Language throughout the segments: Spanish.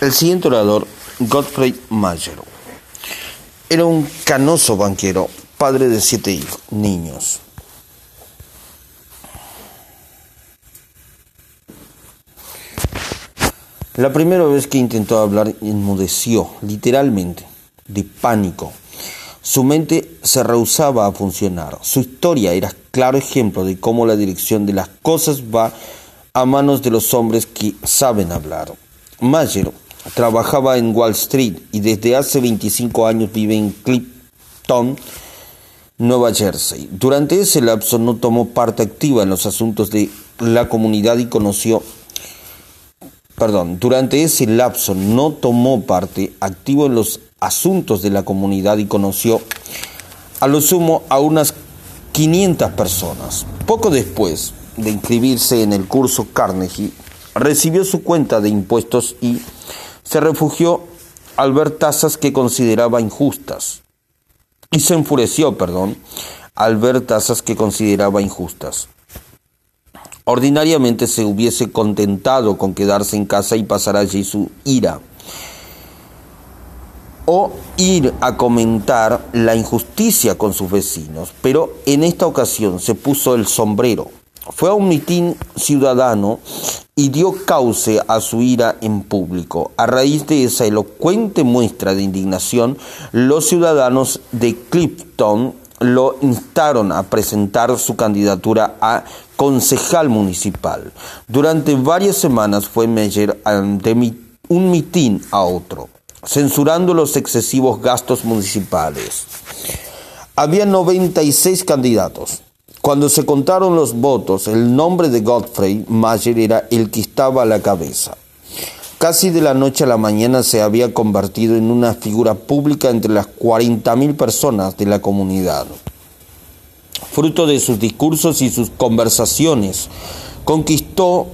El siguiente orador, Godfrey Mayer, era un canoso banquero, padre de siete hijos, niños. La primera vez que intentó hablar enmudeció, literalmente, de pánico. Su mente se rehusaba a funcionar. Su historia era claro ejemplo de cómo la dirección de las cosas va a manos de los hombres que saben hablar. Mayer trabajaba en Wall Street y desde hace 25 años vive en Clifton, Nueva Jersey. Durante ese lapso no tomó parte activa en los asuntos de la comunidad y conoció perdón, durante ese lapso no tomó parte activo en los asuntos de la comunidad y conoció a lo sumo a unas 500 personas. Poco después de inscribirse en el curso Carnegie, recibió su cuenta de impuestos y se refugió al ver tasas que consideraba injustas. Y se enfureció, perdón, al ver tasas que consideraba injustas. Ordinariamente se hubiese contentado con quedarse en casa y pasar allí su ira. O ir a comentar la injusticia con sus vecinos, pero en esta ocasión se puso el sombrero. Fue a un mitin ciudadano y dio cauce a su ira en público. A raíz de esa elocuente muestra de indignación, los ciudadanos de Clifton lo instaron a presentar su candidatura a concejal municipal. Durante varias semanas fue Meyer de un mitin a otro, censurando los excesivos gastos municipales. Había 96 candidatos. Cuando se contaron los votos, el nombre de Godfrey Mayer era el que estaba a la cabeza. Casi de la noche a la mañana se había convertido en una figura pública entre las 40.000 personas de la comunidad. Fruto de sus discursos y sus conversaciones, conquistó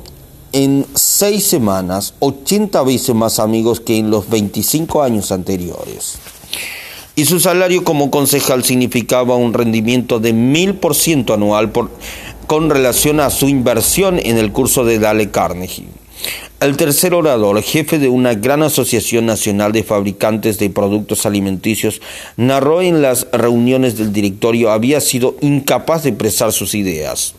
en seis semanas 80 veces más amigos que en los 25 años anteriores. Y su salario como concejal significaba un rendimiento de mil por ciento anual con relación a su inversión en el curso de Dale Carnegie. El tercer orador, jefe de una gran asociación nacional de fabricantes de productos alimenticios, narró en las reuniones del directorio había sido incapaz de expresar sus ideas.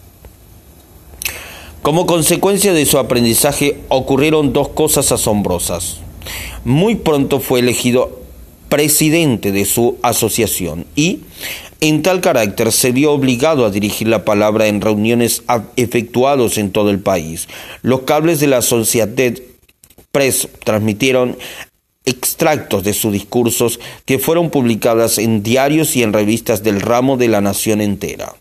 Como consecuencia de su aprendizaje ocurrieron dos cosas asombrosas. Muy pronto fue elegido presidente de su asociación y en tal carácter se vio obligado a dirigir la palabra en reuniones efectuados en todo el país. Los cables de la Sociedad Press transmitieron extractos de sus discursos que fueron publicadas en diarios y en revistas del ramo de la nación entera.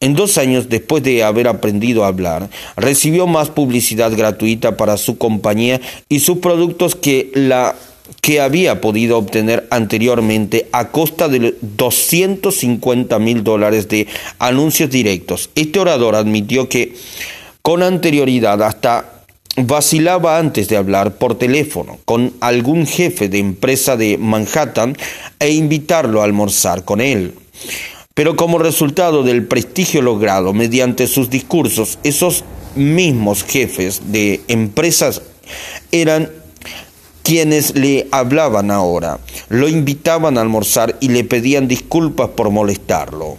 En dos años después de haber aprendido a hablar, recibió más publicidad gratuita para su compañía y sus productos que la que había podido obtener anteriormente a costa de 250 mil dólares de anuncios directos. Este orador admitió que con anterioridad hasta vacilaba antes de hablar por teléfono con algún jefe de empresa de Manhattan e invitarlo a almorzar con él. Pero como resultado del prestigio logrado mediante sus discursos, esos mismos jefes de empresas eran quienes le hablaban ahora, lo invitaban a almorzar y le pedían disculpas por molestarlo.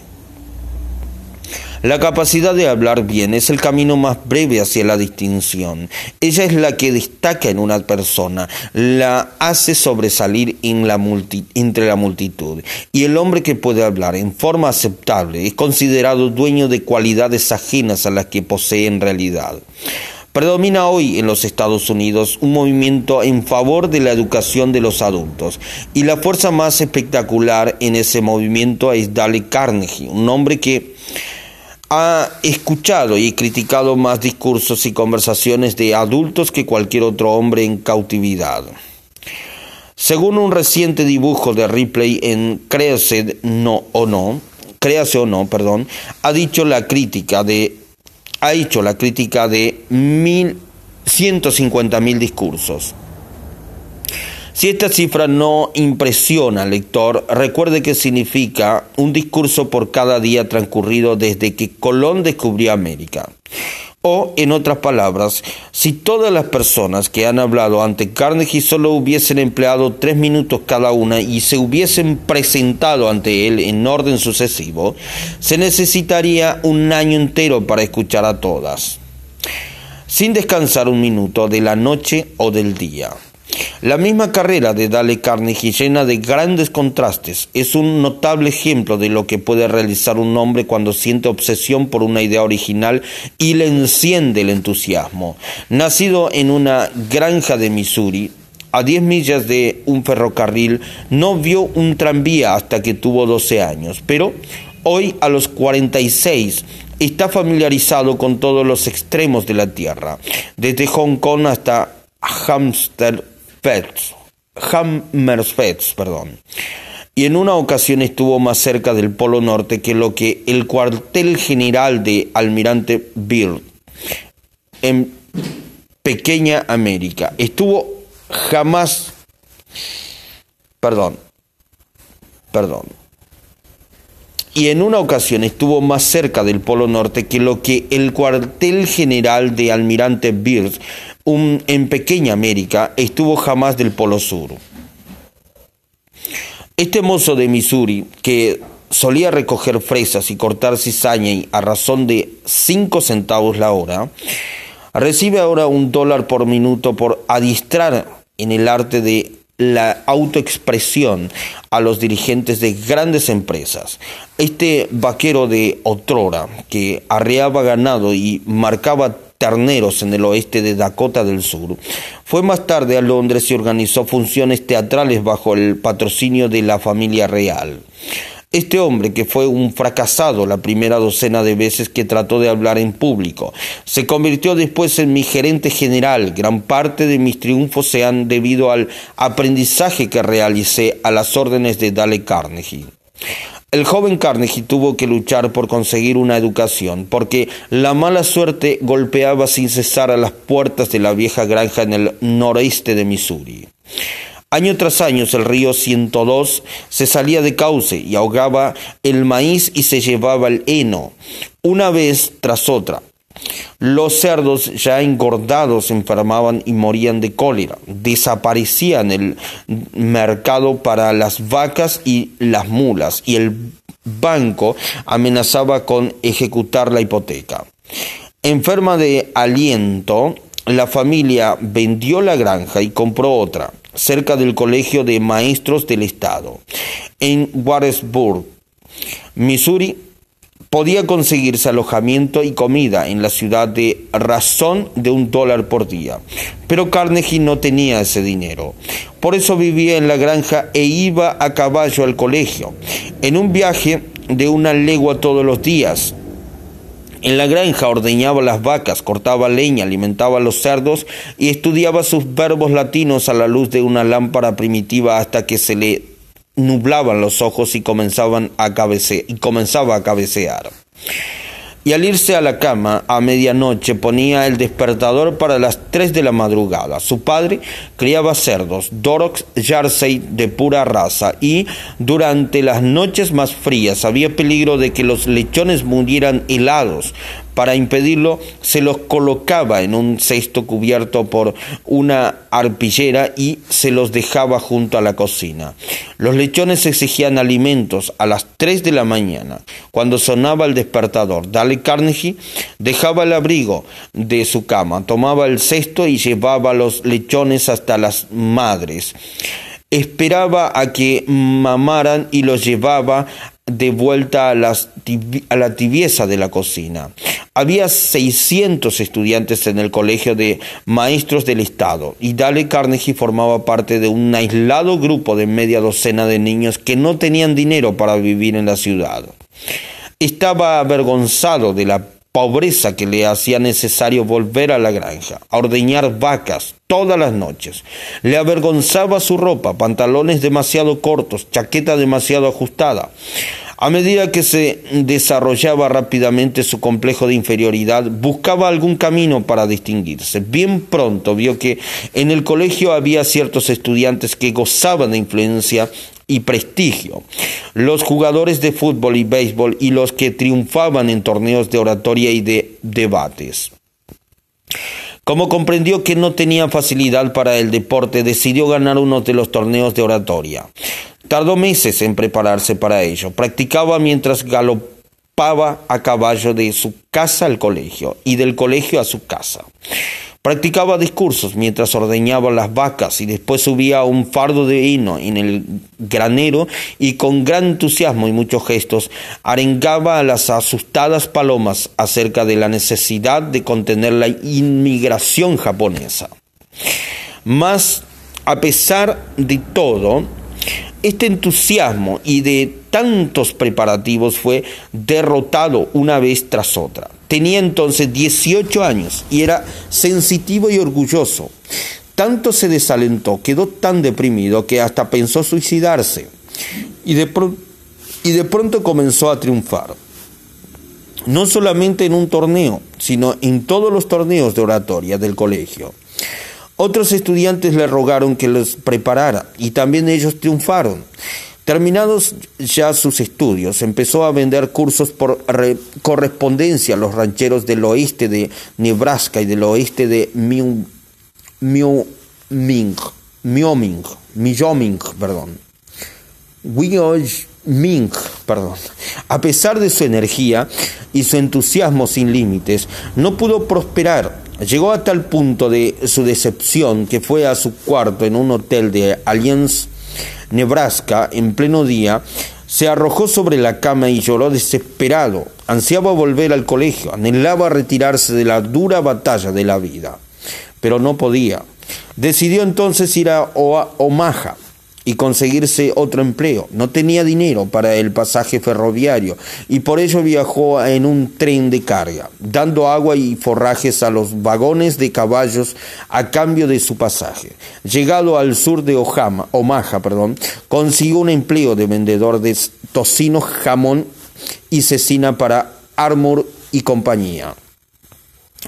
La capacidad de hablar bien es el camino más breve hacia la distinción. Ella es la que destaca en una persona, la hace sobresalir entre la multitud. Y el hombre que puede hablar en forma aceptable es considerado dueño de cualidades ajenas a las que posee en realidad. Predomina hoy en los Estados Unidos un movimiento en favor de la educación de los adultos y la fuerza más espectacular en ese movimiento es Dale Carnegie, un hombre que ha escuchado y criticado más discursos y conversaciones de adultos que cualquier otro hombre en cautividad. Según un reciente dibujo de Ripley en Créase no o no, Créase o no, perdón, ha dicho la crítica de ha hecho la crítica de 150.000 discursos. Si esta cifra no impresiona al lector, recuerde que significa un discurso por cada día transcurrido desde que Colón descubrió América. O, en otras palabras, si todas las personas que han hablado ante Carnegie solo hubiesen empleado tres minutos cada una y se hubiesen presentado ante él en orden sucesivo, se necesitaría un año entero para escuchar a todas, sin descansar un minuto de la noche o del día. La misma carrera de Dale Carnegie llena de grandes contrastes es un notable ejemplo de lo que puede realizar un hombre cuando siente obsesión por una idea original y le enciende el entusiasmo. Nacido en una granja de Missouri, a 10 millas de un ferrocarril, no vio un tranvía hasta que tuvo 12 años, pero hoy a los 46 está familiarizado con todos los extremos de la Tierra, desde Hong Kong hasta Hamster Hammersfest, perdón. Y en una ocasión estuvo más cerca del Polo Norte que lo que el cuartel general de Almirante Byrd en Pequeña América. Estuvo jamás, perdón, perdón. Y en una ocasión estuvo más cerca del Polo Norte que lo que el cuartel general de Almirante Byrd en pequeña América estuvo jamás del Polo Sur. Este mozo de Missouri, que solía recoger fresas y cortar cizaña a razón de cinco centavos la hora, recibe ahora un dólar por minuto por adiestrar en el arte de la autoexpresión a los dirigentes de grandes empresas. Este vaquero de otrora, que arreaba ganado y marcaba terneros en el oeste de Dakota del Sur. Fue más tarde a Londres y organizó funciones teatrales bajo el patrocinio de la familia real. Este hombre, que fue un fracasado la primera docena de veces que trató de hablar en público, se convirtió después en mi gerente general. Gran parte de mis triunfos se han debido al aprendizaje que realicé a las órdenes de Dale Carnegie. El joven Carnegie tuvo que luchar por conseguir una educación, porque la mala suerte golpeaba sin cesar a las puertas de la vieja granja en el noreste de Missouri. Año tras año el río 102 se salía de cauce y ahogaba el maíz y se llevaba el heno, una vez tras otra. Los cerdos ya engordados enfermaban y morían de cólera. Desaparecían el mercado para las vacas y las mulas y el banco amenazaba con ejecutar la hipoteca. Enferma de aliento, la familia vendió la granja y compró otra, cerca del Colegio de Maestros del Estado, en Warrensburg, Missouri, podía conseguirse alojamiento y comida en la ciudad de razón de un dólar por día. Pero Carnegie no tenía ese dinero. Por eso vivía en la granja e iba a caballo al colegio, en un viaje de una legua todos los días. En la granja ordeñaba las vacas, cortaba leña, alimentaba a los cerdos y estudiaba sus verbos latinos a la luz de una lámpara primitiva hasta que se le nublaban los ojos y, comenzaban a y comenzaba a cabecear. Y al irse a la cama a medianoche ponía el despertador para las tres de la madrugada. Su padre criaba cerdos, Dorox Jersey de pura raza, y durante las noches más frías había peligro de que los lechones murieran helados, para impedirlo, se los colocaba en un cesto cubierto por una arpillera y se los dejaba junto a la cocina. Los lechones exigían alimentos a las 3 de la mañana. Cuando sonaba el despertador, Dale Carnegie dejaba el abrigo de su cama, tomaba el cesto y llevaba los lechones hasta las madres esperaba a que mamaran y los llevaba de vuelta a, a, la tibieza de la cocina. Había 600 estudiantes en el colegio de maestros del Estado y Dale Carnegie formaba parte de un aislado grupo de media docena de niños que no tenían dinero para vivir en la ciudad. Estaba avergonzado de la pobreza que le hacía necesario volver a la granja, a ordeñar vacas todas las noches. Le avergonzaba su ropa, pantalones demasiado cortos, chaqueta demasiado ajustada. A medida que se desarrollaba rápidamente su complejo de inferioridad, buscaba algún camino para distinguirse. Bien pronto vio que en el colegio había ciertos estudiantes que gozaban de influencia y prestigio. Los jugadores de fútbol y béisbol y los que triunfaban en torneos de oratoria y de debates. Como comprendió que no tenía facilidad para el deporte, decidió ganar uno de los torneos de oratoria. Tardó meses en prepararse para ello. Practicaba mientras galopaba a caballo de su casa al colegio y del colegio a su casa. Practicaba discursos mientras ordeñaba las vacas y después subía un fardo de hino en el granero y con gran entusiasmo y muchos gestos arengaba a las asustadas palomas acerca de la necesidad de contener la inmigración japonesa. Mas, a pesar de todo, este entusiasmo y de tantos preparativos fue derrotado una vez tras otra. Tenía entonces 18 años y era sensitivo y orgulloso. Tanto se desalentó, quedó tan deprimido que hasta pensó suicidarse. Y de, y de pronto comenzó a triunfar. No solamente en un torneo, sino en todos los torneos de oratoria del colegio. Otros estudiantes le rogaron que los preparara y también ellos triunfaron. Terminados ya sus estudios, empezó a vender cursos por correspondencia a los rancheros del oeste de Nebraska y del oeste de Wyoming, Wyoming, perdón. Wyoming, perdón. A pesar de su energía y su entusiasmo sin límites, no pudo prosperar. Llegó a tal punto de su decepción que fue a su cuarto en un hotel de Alliance Nebraska, en pleno día, se arrojó sobre la cama y lloró desesperado. Ansiaba volver al colegio, anhelaba retirarse de la dura batalla de la vida, pero no podía. Decidió entonces ir a Omaha, y conseguirse otro empleo. No tenía dinero para el pasaje ferroviario y por ello viajó en un tren de carga, dando agua y forrajes a los vagones de caballos a cambio de su pasaje. Llegado al sur de Omaha, perdón, consiguió un empleo de vendedor de tocino, jamón y cecina para Armour y compañía.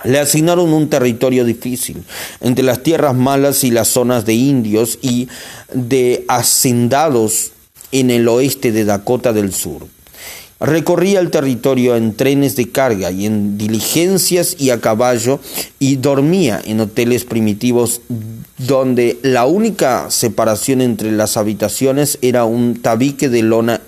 Le asignaron un territorio difícil, entre las tierras malas y las zonas de indios y de hacendados en el oeste de Dakota del Sur. Recorría el territorio en trenes de carga y en diligencias y a caballo y dormía en hoteles primitivos donde la única separación entre las habitaciones era un tabique de lona.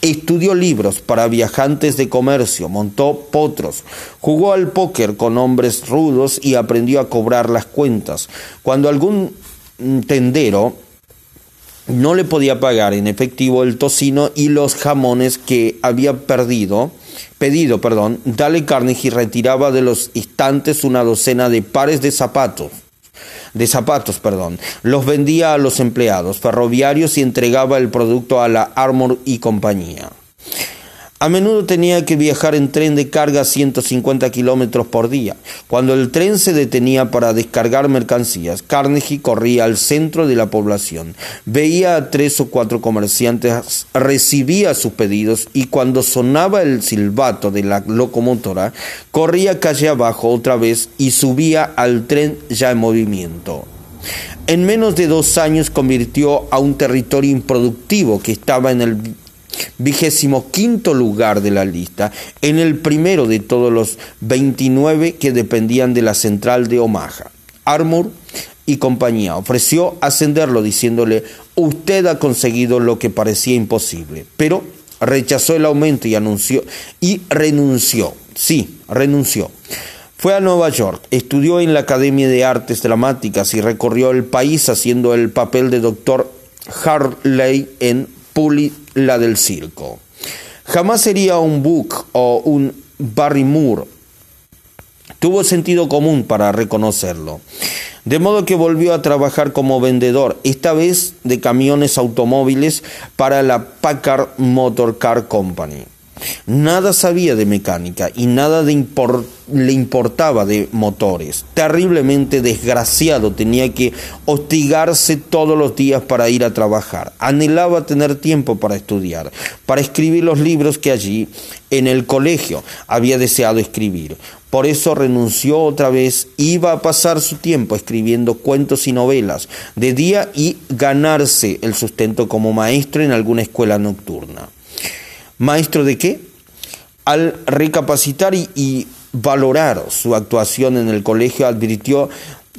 Estudió libros para viajantes de comercio, montó potros, jugó al póker con hombres rudos y aprendió a cobrar las cuentas. Cuando algún tendero no le podía pagar en efectivo el tocino y los jamones que había perdido, pedido, perdón, Dale Carnegie retiraba de los estantes una docena de pares de zapatos de zapatos, perdón. Los vendía a los empleados ferroviarios y entregaba el producto a la Armor y compañía. A menudo tenía que viajar en tren de carga a 150 kilómetros por día. Cuando el tren se detenía para descargar mercancías, Carnegie corría al centro de la población. Veía a tres o cuatro comerciantes, recibía sus pedidos y cuando sonaba el silbato de la locomotora, corría calle abajo otra vez y subía al tren ya en movimiento. En menos de dos años convirtió a un territorio improductivo que estaba en el vigésimo quinto lugar de la lista, en el primero de todos los 29 que dependían de la central de Omaha. Armour y compañía ofreció ascenderlo diciéndole usted ha conseguido lo que parecía imposible, pero rechazó el aumento y anunció y renunció. Sí, renunció. Fue a Nueva York, estudió en la Academia de Artes Dramáticas y recorrió el país haciendo el papel de doctor Harley en Puli la del circo. Jamás sería un Book o un Barry Moore. Tuvo sentido común para reconocerlo. De modo que volvió a trabajar como vendedor, esta vez de camiones automóviles para la Packard Motor Car Company. Nada sabía de mecánica y nada le importaba de motores. Terriblemente desgraciado tenía que hostigarse todos los días para ir a trabajar. Anhelaba tener tiempo para estudiar, para escribir los libros que allí, en el colegio, había deseado escribir. Por eso renunció otra vez, iba a pasar su tiempo escribiendo cuentos y novelas de día y ganarse el sustento como maestro en alguna escuela nocturna. ¿Maestro de qué? Al recapacitar y, valorar su actuación en el colegio, advirtió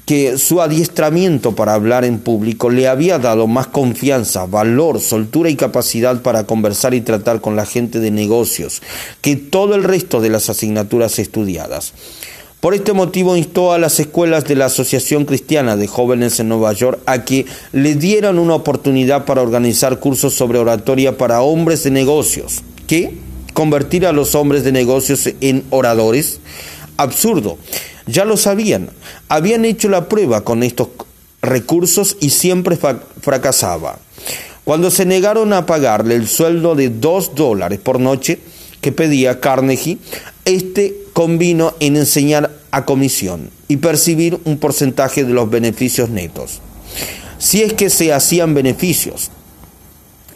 que su adiestramiento para hablar en público le había dado más confianza, valor, soltura y capacidad para conversar y tratar con la gente de negocios que todo el resto de las asignaturas estudiadas. Por este motivo instó a las escuelas de la Asociación Cristiana de Jóvenes en Nueva York a que le dieran una oportunidad para organizar cursos sobre oratoria para hombres de negocios. ¿Qué? ¿Convertir a los hombres de negocios en oradores? Absurdo. Ya lo sabían. Habían hecho la prueba con estos recursos y siempre fracasaba. Cuando se negaron a pagarle el sueldo de dos dólares por noche que pedía Carnegie, este convino en enseñar a comisión y percibir un porcentaje de los beneficios netos. Si es que se hacían beneficios.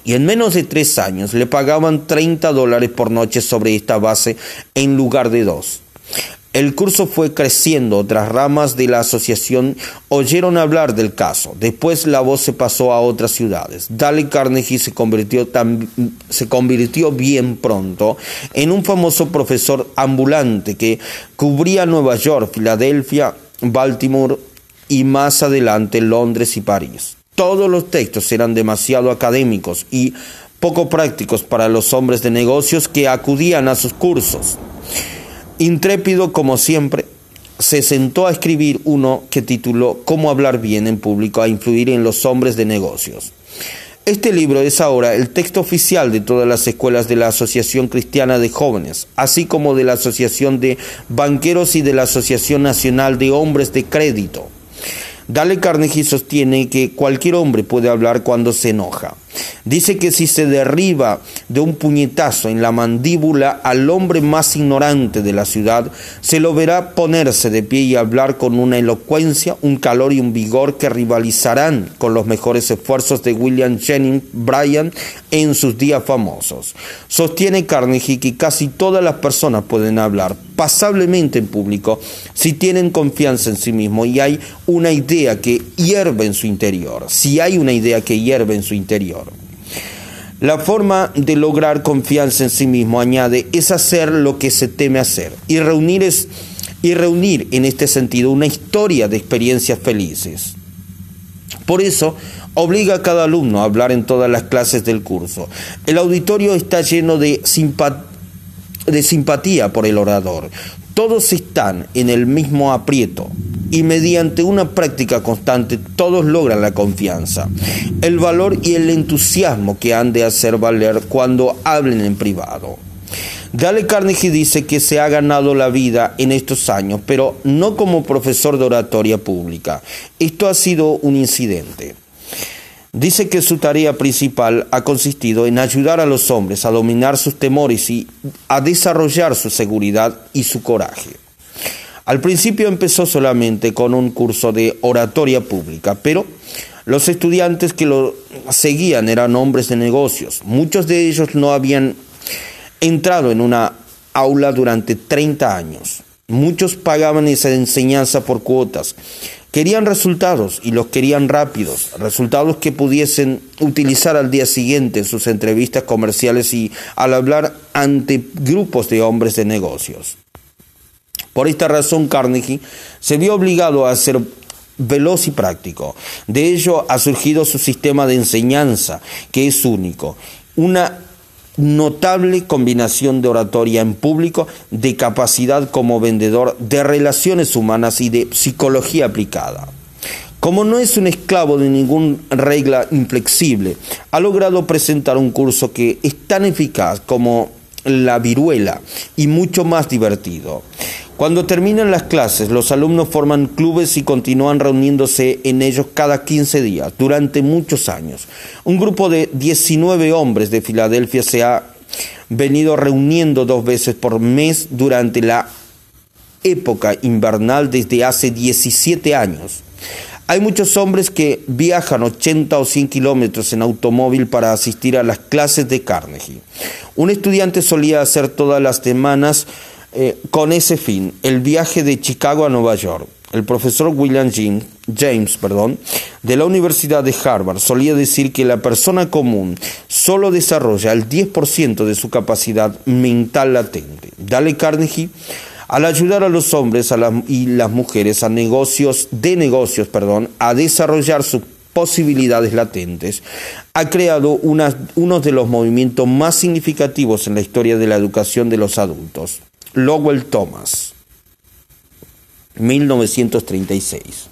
Y en menos de tres años le pagaban 30 dólares por noche sobre esta base en lugar de dos. El curso fue creciendo, otras ramas de la asociación oyeron hablar del caso. Después la voz se pasó a otras ciudades. Dale Carnegie se convirtió, se convirtió bien pronto en un famoso profesor ambulante que cubría Nueva York, Filadelfia, Baltimore y más adelante Londres y París. Todos los textos eran demasiado académicos y poco prácticos para los hombres de negocios que acudían a sus cursos. Intrépido como siempre, se sentó a escribir uno que tituló Cómo hablar bien en público a influir en los hombres de negocios. Este libro es ahora el texto oficial de todas las escuelas de la Asociación Cristiana de Jóvenes, así como de la Asociación de Banqueros y de la Asociación Nacional de Hombres de Crédito. Dale Carnegie sostiene que cualquier hombre puede hablar cuando se enoja. Dice que si se derriba de un puñetazo en la mandíbula al hombre más ignorante de la ciudad, se lo verá ponerse de pie y hablar con una elocuencia, un calor y un vigor que rivalizarán con los mejores esfuerzos de William Jennings Bryan en sus días famosos. Sostiene Carnegie que casi todas las personas pueden hablar pasablemente en público si tienen confianza en sí mismos y hay una idea que hierve en su interior, si hay una idea que hierve en su interior. La forma de lograr confianza en sí mismo, añade, es hacer lo que se teme hacer y reunir, es, y reunir en este sentido una historia de experiencias felices. Por eso, obliga a cada alumno a hablar en todas las clases del curso. El auditorio está lleno de, de simpatía por el orador. Todos están en el mismo aprieto, y mediante una práctica constante todos logran la confianza, el valor y el entusiasmo que han de hacer valer cuando hablen en privado. Dale Carnegie dice que se ha ganado la vida en estos años, pero no como profesor de oratoria pública. Esto ha sido un incidente. Dice que su tarea principal ha consistido en ayudar a los hombres a dominar sus temores y a desarrollar su seguridad y su coraje. Al principio empezó solamente con un curso de oratoria pública, pero los estudiantes que lo seguían eran hombres de negocios. Muchos de ellos no habían entrado en una aula durante 30 años. Muchos pagaban esa enseñanza por cuotas. Querían resultados y los querían rápidos, resultados que pudiesen utilizar al día siguiente en sus entrevistas comerciales y al hablar ante grupos de hombres de negocios. Por esta razón Carnegie se vio obligado a ser veloz y práctico. De ello ha surgido su sistema de enseñanza, que es único. Una notable combinación de oratoria en público, de capacidad como vendedor, de relaciones humanas y de psicología aplicada. Como no es un esclavo de ninguna regla inflexible, ha logrado presentar un curso que es tan eficaz como la viruela y mucho más divertido. Cuando terminan las clases, los alumnos forman clubes y continúan reuniéndose en ellos cada 15 días, durante muchos años. Un grupo de 19 hombres de Filadelfia se ha venido reuniendo dos veces por mes durante la época invernal desde hace 17 años. Hay muchos hombres que viajan 80 o 100 kilómetros en automóvil para asistir a las clases de Carnegie. Un estudiante solía hacer todas las semanas eh, con ese fin, el viaje de Chicago a Nueva York. El profesor William James, perdón, de la Universidad de Harvard solía decir que la persona común solo desarrolla el 10% de su capacidad mental latente. Dale Carnegie Al ayudar a los hombres y las mujeres a negocios, de negocios perdón, a desarrollar sus posibilidades latentes, ha creado uno de los movimientos más significativos en la historia de la educación de los adultos. Lowell Thomas, 1936.